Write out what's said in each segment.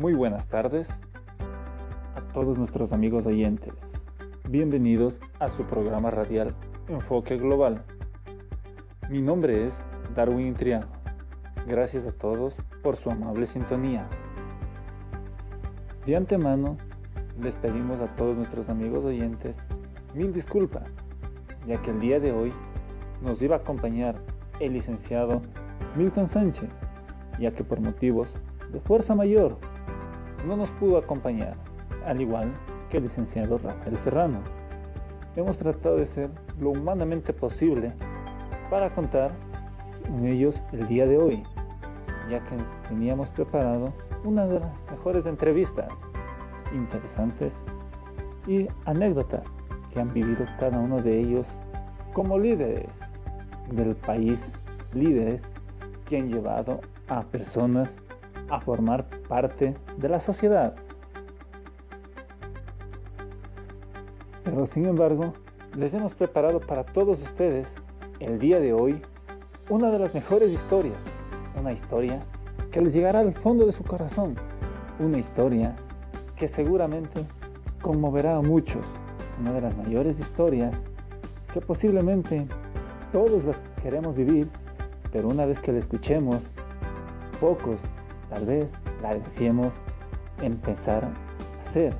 Muy buenas tardes a todos nuestros amigos oyentes. Bienvenidos a su programa radial Enfoque Global. Mi nombre es Darwin Triano. Gracias a todos por su amable sintonía. De antemano, les pedimos a todos nuestros amigos oyentes mil disculpas, ya que el día de hoy nos iba a acompañar el licenciado Milton Sánchez, ya que por motivos de fuerza mayor no nos pudo acompañar, al igual que el licenciado Rafael Serrano. Hemos tratado de ser lo humanamente posible para contar con ellos el día de hoy, ya que teníamos preparado una de las mejores entrevistas interesantes y anécdotas que han vivido cada uno de ellos como líderes del país, líderes que han llevado a personas a formar parte de la sociedad. Pero sin embargo, les hemos preparado para todos ustedes el día de hoy una de las mejores historias, una historia que les llegará al fondo de su corazón, una historia que seguramente conmoverá a muchos, una de las mayores historias que posiblemente todos las queremos vivir, pero una vez que la escuchemos, pocos tal vez la deseemos empezar a hacer.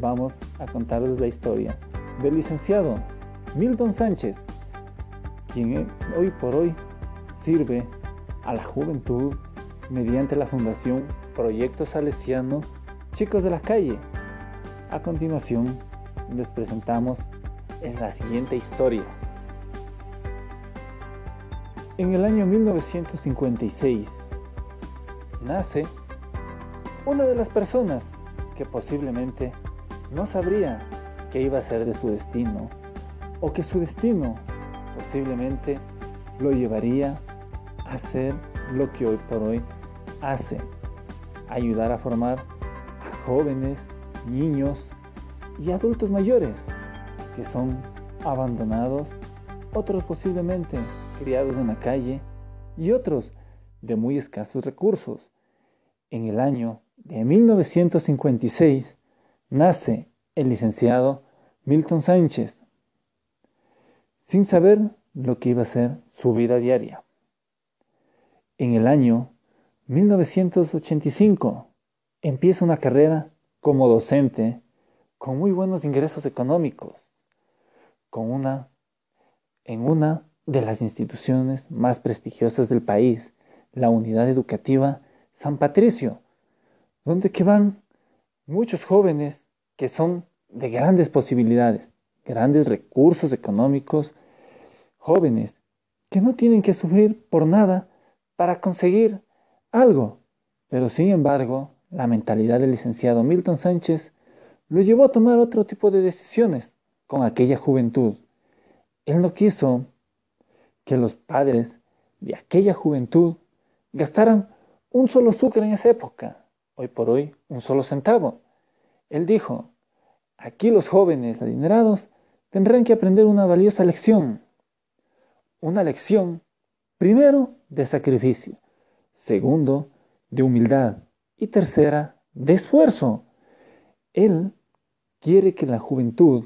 Vamos a contarles la historia del licenciado Milton Sánchez, quien hoy por hoy sirve a la juventud mediante la Fundación Proyecto Salesiano Chicos de la Calle. A continuación, les presentamos en la siguiente historia. En el año 1956 nace una de las personas que posiblemente no sabría qué iba a ser de su destino o que su destino posiblemente lo llevaría a hacer lo que hoy por hoy hace, ayudar a formar jóvenes, niños y adultos mayores que son abandonados, otros posiblemente criados en la calle y otros de muy escasos recursos. En el año de 1956 nace el licenciado Milton Sánchez, sin saber lo que iba a ser su vida diaria. En el año 1985 empieza una carrera como docente con muy buenos ingresos económicos, con una, en una de las instituciones más prestigiosas del país, la Unidad Educativa San Patricio, donde que van muchos jóvenes que son de grandes posibilidades, grandes recursos económicos, jóvenes que no tienen que sufrir por nada para conseguir algo, pero sin embargo la mentalidad del licenciado Milton Sánchez lo llevó a tomar otro tipo de decisiones con aquella juventud. Él no quiso que los padres de aquella juventud gastaran un solo sucre en esa época, hoy por hoy un solo centavo. Él dijo, aquí los jóvenes adinerados tendrán que aprender una valiosa lección. Una lección, primero, de sacrificio, segundo, de humildad, y tercera, de esfuerzo. Él quiere que la juventud,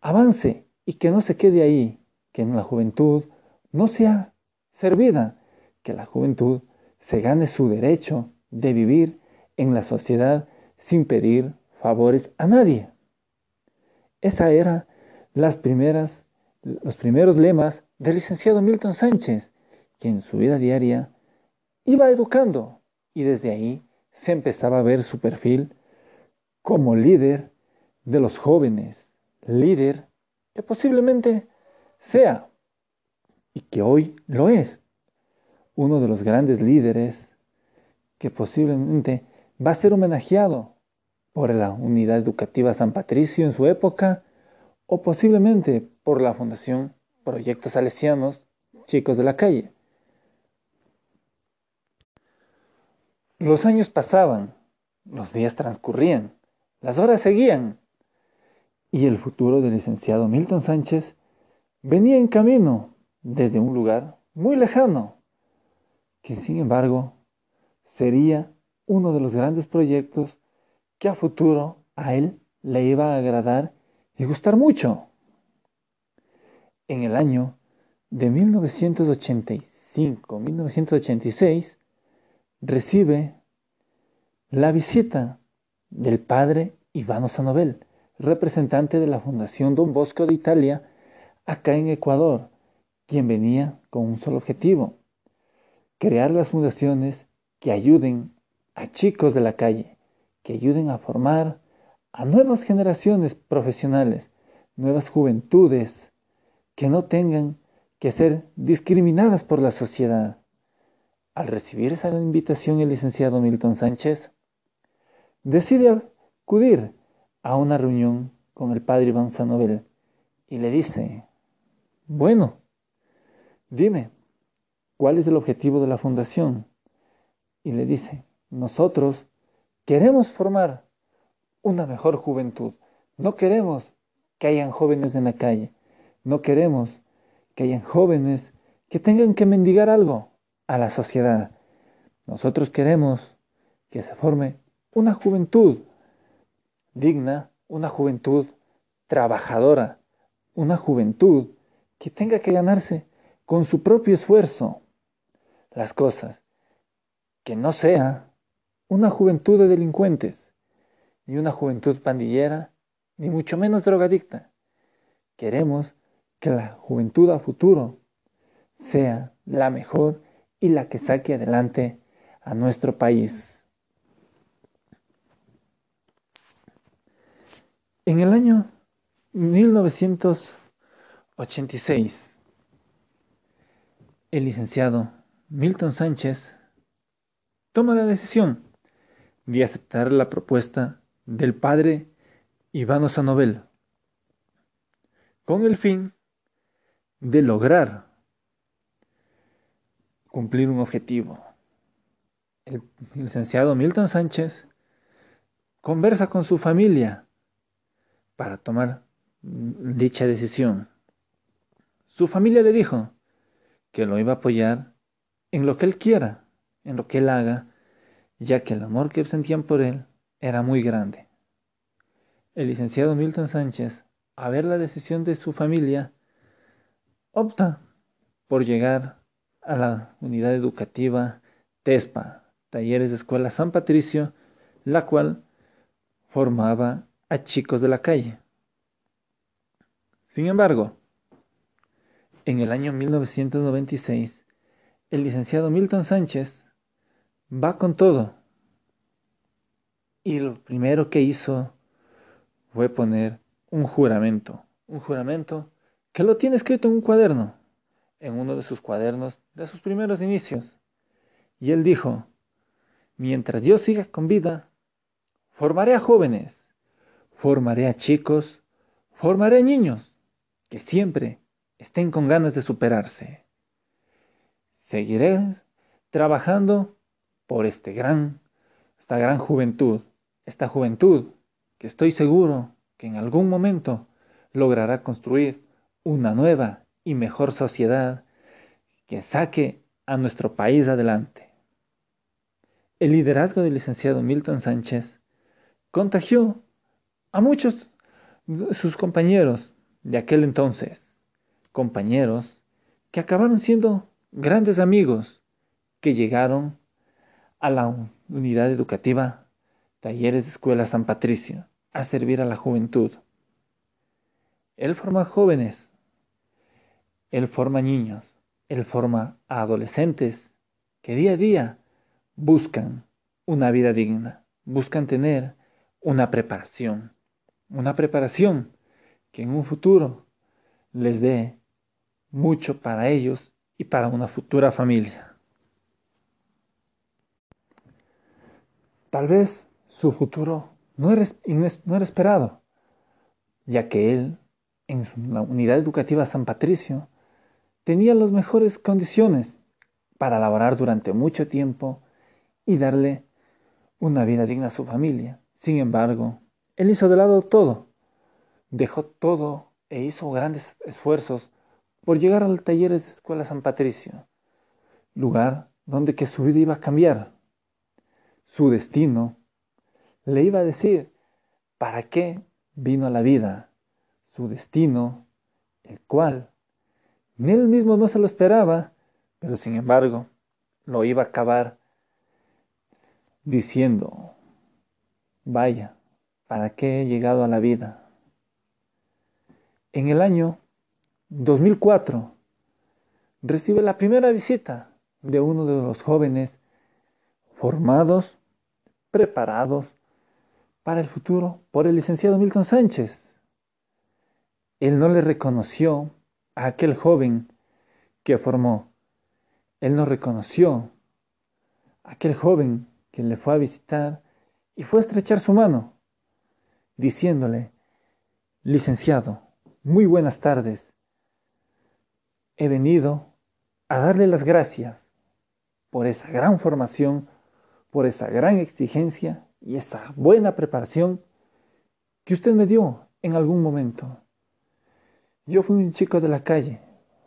avance y que no se quede ahí, que la juventud no sea servida, que la juventud se gane su derecho de vivir en la sociedad sin pedir favores a nadie. Esa era las primeras, los primeros lemas del licenciado Milton Sánchez, que en su vida diaria iba educando y desde ahí se empezaba a ver su perfil como líder de los jóvenes, líder que posiblemente sea y que hoy lo es, uno de los grandes líderes que posiblemente va a ser homenajeado por la Unidad Educativa San Patricio en su época o posiblemente por la Fundación Proyectos Salesianos Chicos de la Calle. Los años pasaban, los días transcurrían, las horas seguían, y el futuro del licenciado Milton Sánchez venía en camino desde un lugar muy lejano, que sin embargo sería uno de los grandes proyectos que a futuro a él le iba a agradar y gustar mucho. En el año de 1985-1986 recibe la visita del padre Ivano Sanovel, representante de la Fundación Don Bosco de Italia, acá en Ecuador, quien venía con un solo objetivo, crear las fundaciones que ayuden a chicos de la calle, que ayuden a formar a nuevas generaciones profesionales, nuevas juventudes, que no tengan que ser discriminadas por la sociedad. Al recibir esa invitación el licenciado Milton Sánchez decide acudir a una reunión con el padre Iván Sanovel y le dice, bueno, dime, ¿cuál es el objetivo de la fundación? Y le dice, nosotros queremos formar una mejor juventud, no queremos que hayan jóvenes en la calle, no queremos que hayan jóvenes que tengan que mendigar algo a la sociedad. Nosotros queremos que se forme una juventud digna, una juventud trabajadora, una juventud que tenga que ganarse con su propio esfuerzo las cosas, que no sea una juventud de delincuentes, ni una juventud pandillera, ni mucho menos drogadicta. Queremos que la juventud a futuro sea la mejor y la que saque adelante a nuestro país. En el año 1986, el licenciado Milton Sánchez toma la decisión de aceptar la propuesta del padre Ivano Sanovel con el fin de lograr cumplir un objetivo. El licenciado Milton Sánchez conversa con su familia para tomar dicha decisión. Su familia le dijo que lo iba a apoyar en lo que él quiera, en lo que él haga, ya que el amor que sentían por él era muy grande. El licenciado Milton Sánchez, a ver la decisión de su familia, opta por llegar a la unidad educativa TESPA, Talleres de Escuela San Patricio, la cual formaba a chicos de la calle. Sin embargo, en el año 1996, el licenciado Milton Sánchez va con todo. Y lo primero que hizo fue poner un juramento, un juramento que lo tiene escrito en un cuaderno, en uno de sus cuadernos de sus primeros inicios. Y él dijo, mientras yo siga con vida, formaré a jóvenes Formaré a chicos, formaré a niños que siempre estén con ganas de superarse. Seguiré trabajando por este gran, esta gran juventud, esta juventud que estoy seguro que en algún momento logrará construir una nueva y mejor sociedad que saque a nuestro país adelante. El liderazgo del licenciado Milton Sánchez contagió a muchos de sus compañeros de aquel entonces, compañeros que acabaron siendo grandes amigos que llegaron a la unidad educativa Talleres de Escuela San Patricio a servir a la juventud. Él forma jóvenes, él forma niños, él forma a adolescentes que día a día buscan una vida digna, buscan tener una preparación una preparación que en un futuro les dé mucho para ellos y para una futura familia. Tal vez su futuro no era, no era esperado, ya que él, en la unidad educativa San Patricio, tenía las mejores condiciones para laborar durante mucho tiempo y darle una vida digna a su familia. Sin embargo, él hizo de lado todo, dejó todo e hizo grandes esfuerzos por llegar al taller de Escuela San Patricio, lugar donde que su vida iba a cambiar. su destino, le iba a decir para qué vino a la vida, su destino, el cual ni él mismo no se lo esperaba, pero sin embargo lo iba a acabar diciendo, vaya, ¿para qué he llegado a la vida? En el año 2004 recibe la primera visita de uno de los jóvenes formados, preparados para el futuro por el licenciado Milton Sánchez. Él no le reconoció a aquel joven que formó. Él no reconoció a aquel joven que le fue a visitar y fue a estrechar su mano, diciéndole, licenciado, muy buenas tardes. He venido a darle las gracias por esa gran formación, por esa gran exigencia y esa buena preparación que usted me dio en algún momento. Yo fui un chico de la calle,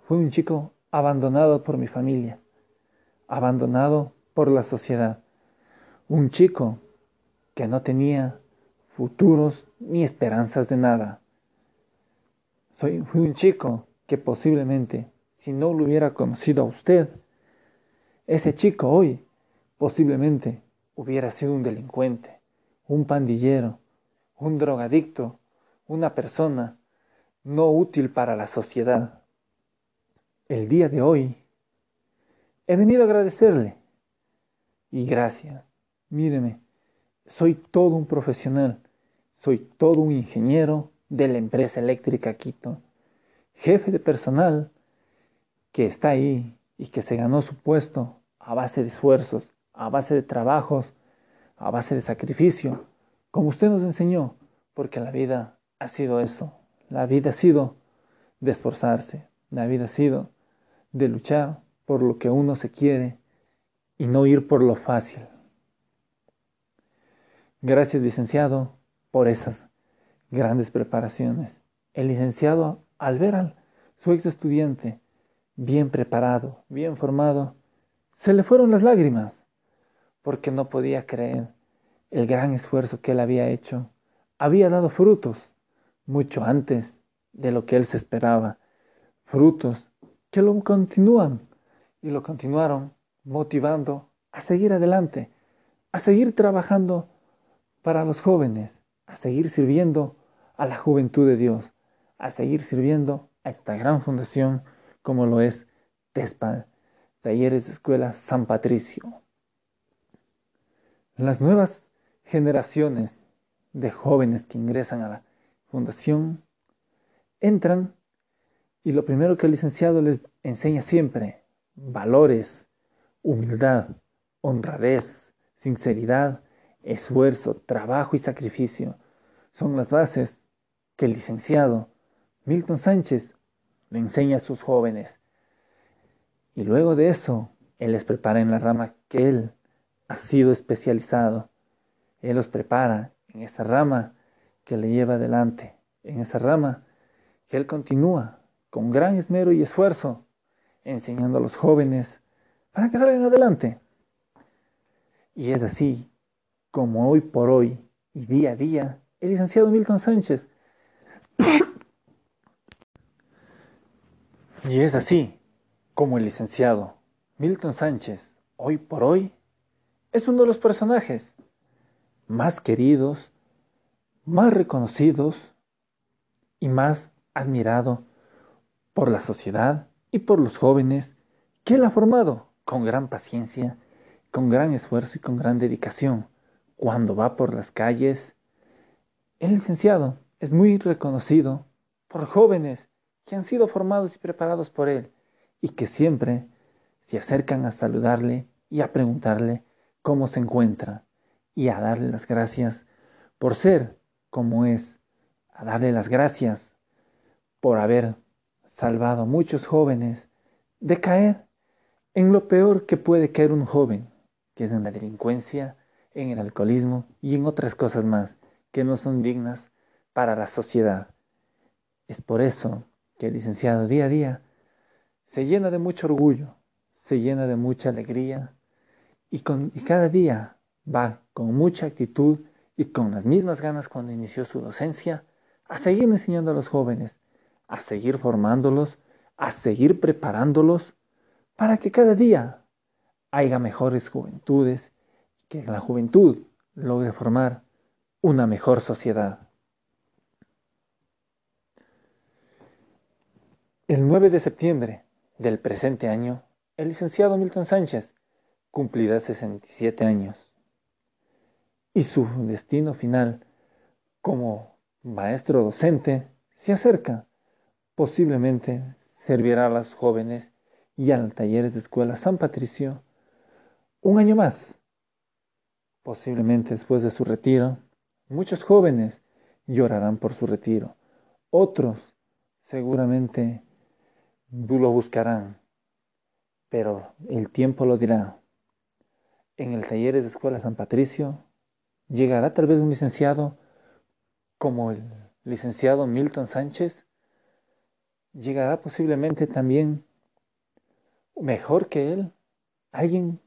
fui un chico abandonado por mi familia, abandonado por la sociedad, un chico que no tenía futuros ni esperanzas de nada. Soy, fui un chico que posiblemente, si no lo hubiera conocido a usted, ese chico hoy posiblemente hubiera sido un delincuente, un pandillero, un drogadicto, una persona no útil para la sociedad. El día de hoy he venido a agradecerle y gracias. Míreme, soy todo un profesional, soy todo un ingeniero de la empresa eléctrica Quito, jefe de personal que está ahí y que se ganó su puesto a base de esfuerzos, a base de trabajos, a base de sacrificio, como usted nos enseñó, porque la vida ha sido eso, la vida ha sido de esforzarse, la vida ha sido de luchar por lo que uno se quiere y no ir por lo fácil. Gracias, licenciado, por esas grandes preparaciones. El licenciado, al ver a su ex estudiante bien preparado, bien formado, se le fueron las lágrimas, porque no podía creer el gran esfuerzo que él había hecho. Había dado frutos mucho antes de lo que él se esperaba, frutos que lo continúan y lo continuaron motivando a seguir adelante, a seguir trabajando para los jóvenes, a seguir sirviendo a la juventud de Dios, a seguir sirviendo a esta gran fundación como lo es TESPA, Talleres de Escuela San Patricio. Las nuevas generaciones de jóvenes que ingresan a la fundación entran y lo primero que el licenciado les enseña siempre, valores, humildad, honradez, sinceridad, esfuerzo, trabajo y sacrificio son las bases que el licenciado Milton Sánchez le enseña a sus jóvenes. Y luego de eso, él les prepara en la rama que él ha sido especializado. Él los prepara en esa rama que le lleva adelante, en esa rama que él continúa con gran esmero y esfuerzo, enseñando a los jóvenes para que salgan adelante. Y es así como hoy por hoy y día a día el licenciado Milton Sánchez. Y es así como el licenciado Milton Sánchez, hoy por hoy, es uno de los personajes más queridos, más reconocidos y más admirado por la sociedad y por los jóvenes que él ha formado con gran paciencia, con gran esfuerzo y con gran dedicación cuando va por las calles. El licenciado es muy reconocido por jóvenes que han sido formados y preparados por él y que siempre se acercan a saludarle y a preguntarle cómo se encuentra y a darle las gracias por ser como es, a darle las gracias por haber salvado a muchos jóvenes de caer en lo peor que puede caer un joven, que es en la delincuencia, en el alcoholismo y en otras cosas más que no son dignas para la sociedad. Es por eso que el licenciado día a día se llena de mucho orgullo, se llena de mucha alegría y, con, y cada día va con mucha actitud y con las mismas ganas cuando inició su docencia a seguir enseñando a los jóvenes, a seguir formándolos, a seguir preparándolos para que cada día haya mejores juventudes que la juventud logre formar una mejor sociedad. El 9 de septiembre del presente año, el licenciado Milton Sánchez cumplirá 67 años y su destino final como maestro docente se acerca. Posiblemente servirá a los jóvenes y a los talleres de escuela San Patricio un año más. Posiblemente después de su retiro, muchos jóvenes llorarán por su retiro. Otros seguramente lo buscarán, pero el tiempo lo dirá. En el talleres de escuela San Patricio llegará tal vez un licenciado como el licenciado Milton Sánchez, llegará posiblemente también mejor que él, alguien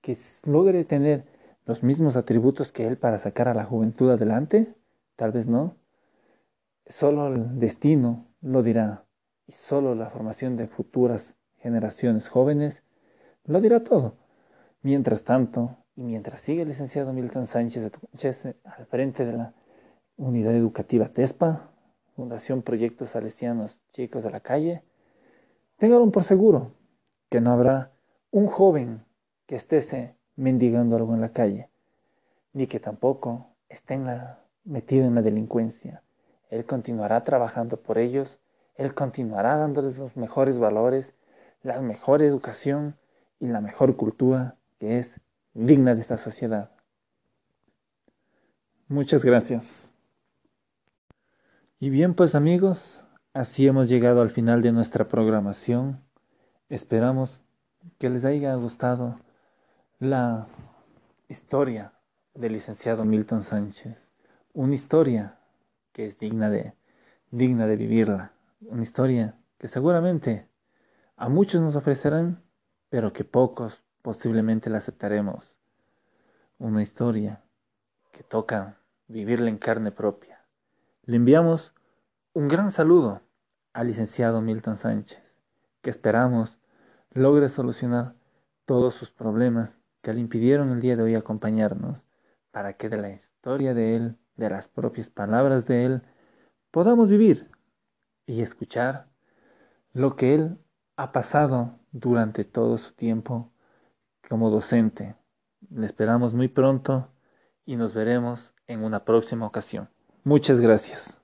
que logre tener los mismos atributos que él para sacar a la juventud adelante, tal vez no. Solo el destino lo dirá solo la formación de futuras generaciones jóvenes lo dirá todo. Mientras tanto, y mientras sigue el licenciado Milton Sánchez al frente de la Unidad Educativa TESPA, Fundación Proyectos Salesianos Chicos de la Calle, tengan por seguro que no habrá un joven que esté mendigando algo en la calle, ni que tampoco esté metido en la delincuencia. Él continuará trabajando por ellos, él continuará dándoles los mejores valores, la mejor educación y la mejor cultura que es digna de esta sociedad. Muchas gracias. Y bien pues amigos, así hemos llegado al final de nuestra programación. Esperamos que les haya gustado la historia del licenciado Milton Sánchez. Una historia que es digna de, digna de vivirla. Una historia que seguramente a muchos nos ofrecerán, pero que pocos posiblemente la aceptaremos. Una historia que toca vivirla en carne propia. Le enviamos un gran saludo al licenciado Milton Sánchez, que esperamos logre solucionar todos sus problemas que le impidieron el día de hoy acompañarnos, para que de la historia de él, de las propias palabras de él, podamos vivir y escuchar lo que él ha pasado durante todo su tiempo como docente. Le esperamos muy pronto y nos veremos en una próxima ocasión. Muchas gracias.